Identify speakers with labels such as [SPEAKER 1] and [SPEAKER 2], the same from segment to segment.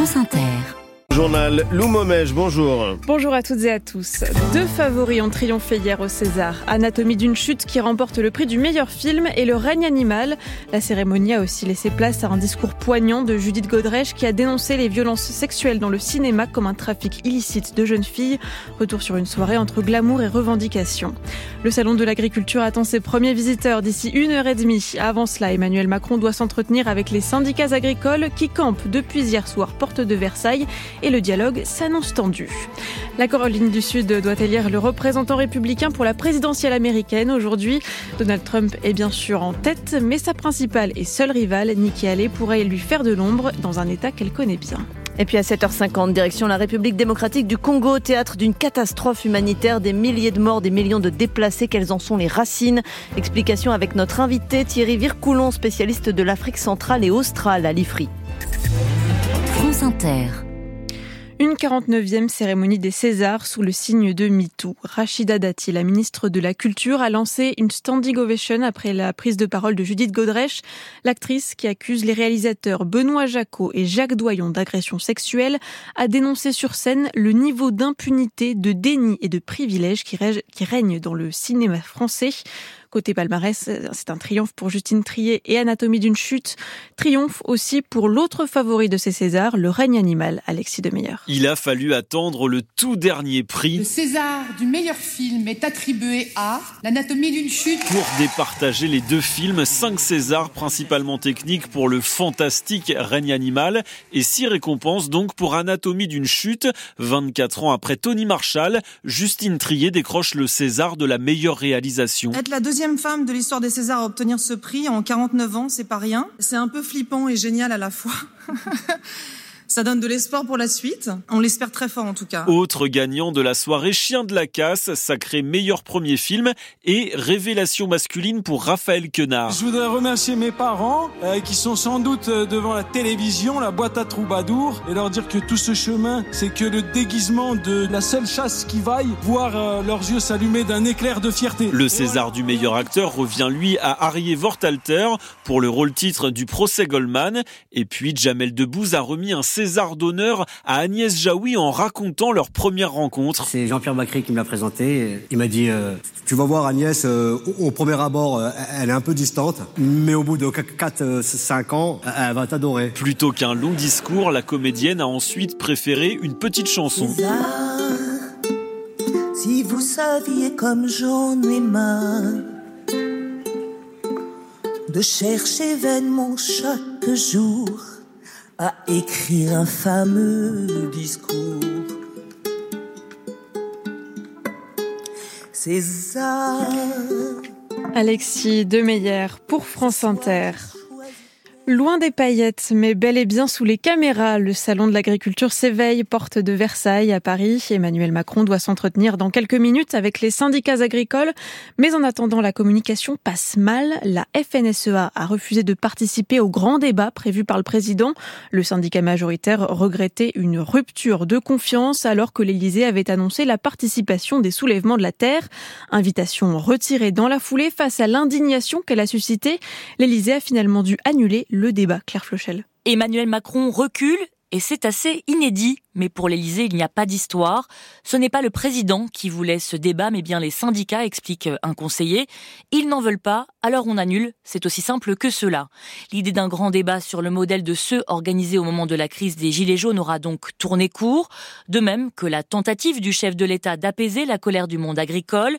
[SPEAKER 1] France Inter.
[SPEAKER 2] Journal Lou Momège, bonjour.
[SPEAKER 3] Bonjour à toutes et à tous. Deux favoris ont triomphé hier au César. Anatomie d'une chute qui remporte le prix du meilleur film et Le règne animal. La cérémonie a aussi laissé place à un discours poignant de Judith Godrèche qui a dénoncé les violences sexuelles dans le cinéma comme un trafic illicite de jeunes filles. Retour sur une soirée entre glamour et revendication. Le salon de l'agriculture attend ses premiers visiteurs d'ici une heure et demie. Avant cela, Emmanuel Macron doit s'entretenir avec les syndicats agricoles qui campent depuis hier soir porte de Versailles et le dialogue s'annonce tendu. La Caroline du Sud doit élire le représentant républicain pour la présidentielle américaine aujourd'hui. Donald Trump est bien sûr en tête, mais sa principale et seule rivale, Nikki Haley, pourrait lui faire de l'ombre dans un État qu'elle connaît bien.
[SPEAKER 4] Et puis à 7h50, direction la République démocratique du Congo, théâtre d'une catastrophe humanitaire, des milliers de morts, des millions de déplacés. Quelles en sont les racines? Explication avec notre invité Thierry Vircoulon, spécialiste de l'Afrique centrale et australe à l'IFRI.
[SPEAKER 1] France Inter.
[SPEAKER 3] Une 49e cérémonie des Césars sous le signe de MeToo. Rachida Dati, la ministre de la Culture, a lancé une standing ovation après la prise de parole de Judith Godrèche, l'actrice qui accuse les réalisateurs Benoît Jacot et Jacques Doyon d'agression sexuelle, a dénoncé sur scène le niveau d'impunité, de déni et de privilège qui règne dans le cinéma français. Côté palmarès, c'est un triomphe pour Justine Trier et Anatomie d'une chute. Triomphe aussi pour l'autre favori de ces Césars, Le règne animal, Alexis Demeyer.
[SPEAKER 5] Il a fallu attendre le tout dernier prix.
[SPEAKER 6] Le César du meilleur film est attribué à L'Anatomie d'une chute.
[SPEAKER 5] Pour départager les deux films, cinq Césars principalement techniques pour le fantastique règne animal et six récompenses donc pour Anatomie d'une chute. 24 ans après Tony Marshall, Justine Trier décroche le César de la meilleure réalisation.
[SPEAKER 7] Être la deuxième deuxième femme de l'histoire des Césars à obtenir ce prix en 49 ans, c'est pas rien. C'est un peu flippant et génial à la fois. Ça donne de l'espoir pour la suite. On l'espère très fort en tout cas.
[SPEAKER 5] Autre gagnant de la soirée, Chien de la casse, sacré meilleur premier film et révélation masculine pour Raphaël Quenard.
[SPEAKER 8] Je voudrais remercier mes parents euh, qui sont sans doute euh, devant la télévision, la boîte à troubadour et leur dire que tout ce chemin, c'est que le déguisement de la seule chasse qui vaille, voir euh, leurs yeux s'allumer d'un éclair de fierté.
[SPEAKER 5] Le César du meilleur acteur revient lui à Harry Vortalter pour le rôle titre du procès Goldman et puis Jamel Debbouze a remis un César d'honneur à Agnès Jaoui en racontant leur première rencontre.
[SPEAKER 9] C'est Jean-Pierre Bacry qui me l'a présenté. Il m'a dit euh, Tu vas voir Agnès, euh, au premier abord, euh, elle est un peu distante, mais au bout de 4-5 ans, elle va t'adorer.
[SPEAKER 5] Plutôt qu'un long discours, la comédienne a ensuite préféré une petite chanson.
[SPEAKER 10] Si vous saviez comme j'en ai marre de chercher vainement chaque jour à écrire un fameux discours. César.
[SPEAKER 3] Alexis Demeyer pour France Inter. Loin des paillettes, mais bel et bien sous les caméras, le salon de l'agriculture s'éveille, porte de Versailles à Paris. Emmanuel Macron doit s'entretenir dans quelques minutes avec les syndicats agricoles. Mais en attendant, la communication passe mal. La FNSEA a refusé de participer au grand débat prévu par le président. Le syndicat majoritaire regrettait une rupture de confiance alors que l'Élysée avait annoncé la participation des soulèvements de la terre. Invitation retirée dans la foulée face à l'indignation qu'elle a suscitée. L'Élysée a finalement dû annuler le débat, Claire Flochel.
[SPEAKER 4] Emmanuel Macron recule et c'est assez inédit. Mais pour l'Élysée, il n'y a pas d'histoire. Ce n'est pas le président qui voulait ce débat, mais bien les syndicats, explique un conseiller. Ils n'en veulent pas, alors on annule. C'est aussi simple que cela. L'idée d'un grand débat sur le modèle de ceux organisés au moment de la crise des Gilets jaunes aura donc tourné court. De même que la tentative du chef de l'État d'apaiser la colère du monde agricole.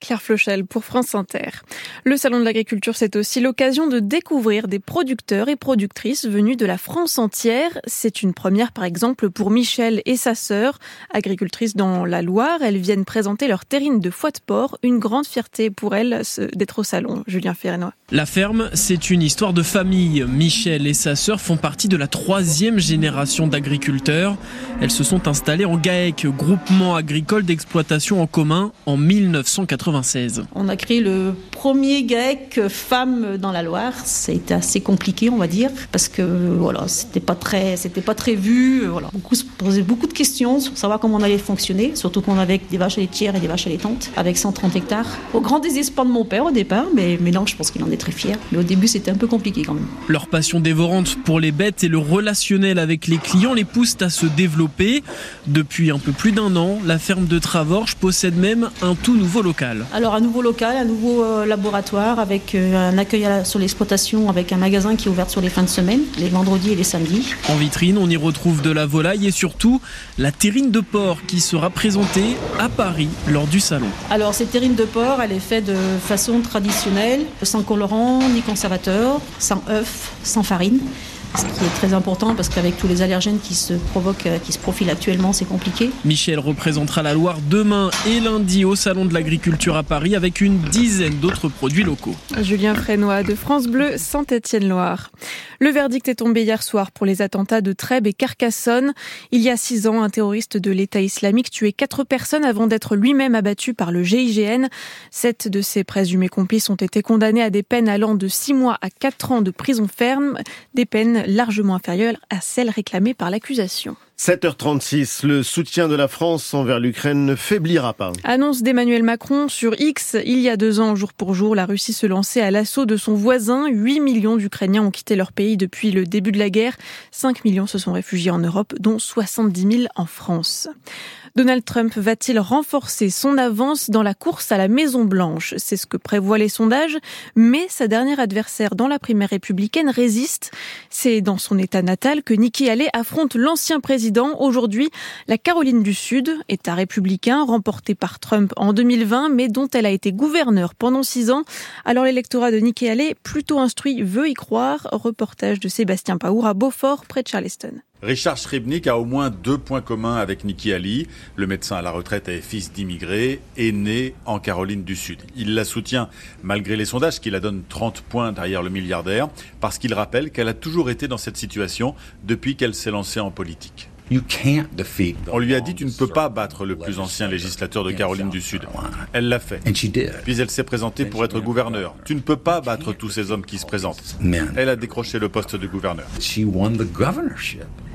[SPEAKER 3] Claire Flochel pour France Inter. Le Salon de l'agriculture, c'est aussi l'occasion de découvrir des producteurs et productrices venus de la France entière. C'est une première, par exemple, pour Michel et sa sœur, agricultrices dans la Loire. Elles viennent présenter leur terrine de foie de porc. Une grande fierté pour elles d'être au salon. Julien Ferrenois.
[SPEAKER 11] La ferme, c'est une histoire de famille. Michel et sa sœur font partie de la troisième génération d'agriculteurs. Elles se sont installées en GAEC, groupement agricole d'exploitation en commun, en 1980. 1996.
[SPEAKER 12] On a créé le premier GAEC femme dans la Loire. C'était assez compliqué, on va dire, parce que voilà, c'était pas très, c'était pas très vu. Voilà, beaucoup se posaient beaucoup de questions sur savoir comment on allait fonctionner, surtout qu'on avait des vaches laitières et des vaches allaitantes avec 130 hectares. Au grand désespoir de mon père au départ, mais, mais non, je pense qu'il en est très fier. Mais au début, c'était un peu compliqué quand même.
[SPEAKER 11] Leur passion dévorante pour les bêtes et le relationnel avec les clients les poussent à se développer. Depuis un peu plus d'un an, la ferme de Travorges possède même un tout nouveau local.
[SPEAKER 12] Alors un nouveau local, un nouveau euh, laboratoire avec euh, un accueil sur l'exploitation avec un magasin qui est ouvert sur les fins de semaine, les vendredis et les samedis.
[SPEAKER 11] En vitrine, on y retrouve de la volaille et surtout la terrine de porc qui sera présentée à Paris lors du salon.
[SPEAKER 12] Alors cette terrine de porc, elle est faite de façon traditionnelle, sans colorant ni conservateur, sans œuf, sans farine. Ce qui est très important parce qu'avec tous les allergènes qui se provoquent, euh, qui se profilent actuellement, c'est compliqué.
[SPEAKER 11] Michel représentera la Loire demain et lundi au Salon de l'Agriculture à Paris avec une dizaine d'autres produits locaux.
[SPEAKER 3] Julien Frénois de France Bleu, Saint-Étienne-Loire. Le verdict est tombé hier soir pour les attentats de Trèbes et Carcassonne. Il y a six ans, un terroriste de l'État islamique tuait quatre personnes avant d'être lui-même abattu par le GIGN. Sept de ses présumés complices ont été condamnés à des peines allant de six mois à quatre ans de prison ferme, des peines largement inférieures à celles réclamées par l'accusation.
[SPEAKER 2] 7h36, le soutien de la France envers l'Ukraine ne faiblira pas.
[SPEAKER 3] Annonce d'Emmanuel Macron sur X. Il y a deux ans, jour pour jour, la Russie se lançait à l'assaut de son voisin. 8 millions d'Ukrainiens ont quitté leur pays depuis le début de la guerre. 5 millions se sont réfugiés en Europe, dont 70 000 en France. Donald Trump va-t-il renforcer son avance dans la course à la Maison Blanche C'est ce que prévoient les sondages, mais sa dernière adversaire dans la primaire républicaine résiste. C'est dans son état natal que Nikki Haley affronte l'ancien président. Aujourd'hui, la Caroline du Sud, état républicain remporté par Trump en 2020, mais dont elle a été gouverneure pendant six ans. Alors l'électorat de Nikki Haley, plutôt instruit, veut y croire. Reportage de Sébastien Paour à Beaufort, près de Charleston.
[SPEAKER 13] Richard Srebnick a au moins deux points communs avec Nikki Ali. Le médecin à la retraite et fils d'immigrés est né en Caroline du Sud. Il la soutient malgré les sondages qui la donnent 30 points derrière le milliardaire parce qu'il rappelle qu'elle a toujours été dans cette situation depuis qu'elle s'est lancée en politique. On lui a dit tu ne peux pas battre le plus ancien législateur de Caroline du Sud. Elle l'a fait. Puis elle s'est présentée pour être gouverneur. Tu ne peux pas battre tous ces hommes qui se présentent. Elle a décroché le poste de gouverneur.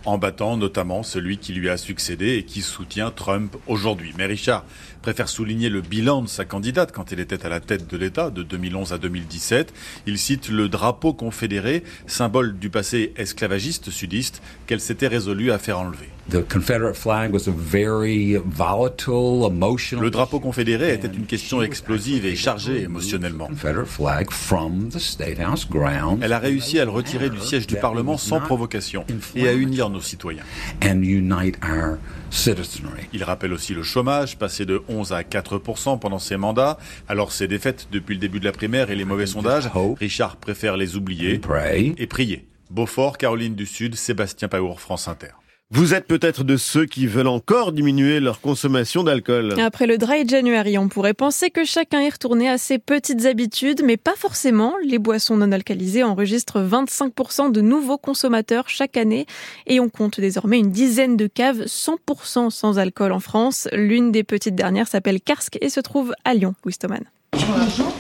[SPEAKER 13] En battant notamment celui qui lui a succédé et qui soutient Trump aujourd'hui. Mais Richard préfère souligner le bilan de sa candidate quand elle était à la tête de l'État de 2011 à 2017. Il cite le drapeau confédéré, symbole du passé esclavagiste sudiste qu'elle s'était résolue à faire enlever. Le drapeau confédéré était une question explosive et chargée émotionnellement. Elle a réussi à le retirer du siège du Parlement sans provocation et à unir nos citoyens. Il rappelle aussi le chômage, passé de 11 à 4 pendant ses mandats. Alors ses défaites depuis le début de la primaire et les mauvais sondages, Richard préfère les oublier et prier. Beaufort, Caroline du Sud, Sébastien Paour, France Inter.
[SPEAKER 2] Vous êtes peut-être de ceux qui veulent encore diminuer leur consommation d'alcool.
[SPEAKER 3] Après le Dry January, on pourrait penser que chacun est retourné à ses petites habitudes, mais pas forcément. Les boissons non alcoolisées enregistrent 25% de nouveaux consommateurs chaque année et on compte désormais une dizaine de caves 100% sans alcool en France. L'une des petites dernières s'appelle Karsk et se trouve à Lyon, Wistoman.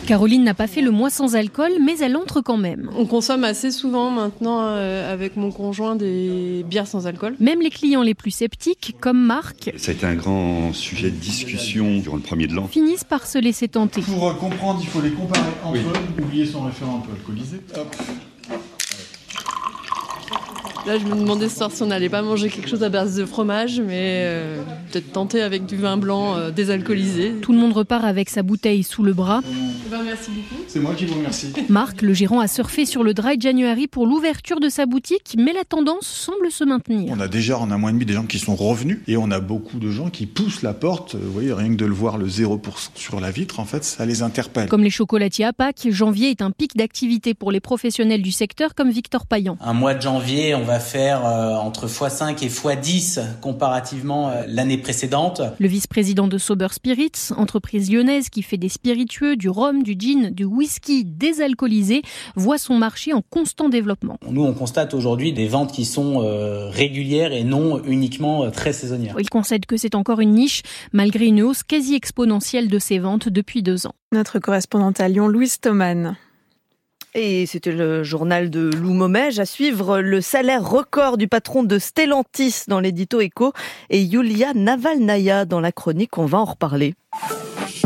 [SPEAKER 14] Caroline n'a pas fait le mois sans alcool, mais elle entre quand même.
[SPEAKER 15] On consomme assez souvent maintenant euh, avec mon conjoint des bières sans alcool.
[SPEAKER 14] Même les clients les plus sceptiques, comme Marc,
[SPEAKER 16] Ça a été un grand sujet de discussion durant le premier de l'an.
[SPEAKER 14] finissent par se laisser tenter.
[SPEAKER 17] Pour euh, comprendre, il faut les comparer entre eux, oublier son référent un peu alcoolisé. Hop.
[SPEAKER 15] Là, je me demandais ce soir si on n'allait pas manger quelque chose à base de fromage, mais euh, peut-être tenter avec du vin blanc euh, désalcoolisé.
[SPEAKER 14] Tout le monde repart avec sa bouteille sous le bras.
[SPEAKER 15] Eh ben, merci beaucoup.
[SPEAKER 17] C'est moi qui vous remercie.
[SPEAKER 14] Marc, le gérant, a surfé sur le Dry January pour l'ouverture de sa boutique, mais la tendance semble se maintenir.
[SPEAKER 17] On a déjà en un mois et demi des gens qui sont revenus et on a beaucoup de gens qui poussent la porte. Vous voyez, rien que de le voir le 0% sur la vitre, en fait, ça les interpelle.
[SPEAKER 14] Comme les chocolatiers à Pâques, janvier est un pic d'activité pour les professionnels du secteur comme Victor Payan.
[SPEAKER 18] Un mois de janvier, on va faire euh, entre x5 et x10 comparativement euh, l'année précédente.
[SPEAKER 14] Le vice-président de Sober Spirits, entreprise lyonnaise qui fait des spiritueux, du rhum, du gin, du whisky désalcoolisé voit son marché en constant développement.
[SPEAKER 18] Nous, on constate aujourd'hui des ventes qui sont euh, régulières et non uniquement euh, très saisonnières.
[SPEAKER 14] Il concède que c'est encore une niche, malgré une hausse quasi exponentielle de ses ventes depuis deux ans.
[SPEAKER 3] Notre correspondante à Lyon, Louise Thoman.
[SPEAKER 2] Et c'était le journal de Lou Momège. À suivre le salaire record du patron de Stellantis dans l'édito Echo et Yulia Navalnaya dans la chronique. On va en reparler.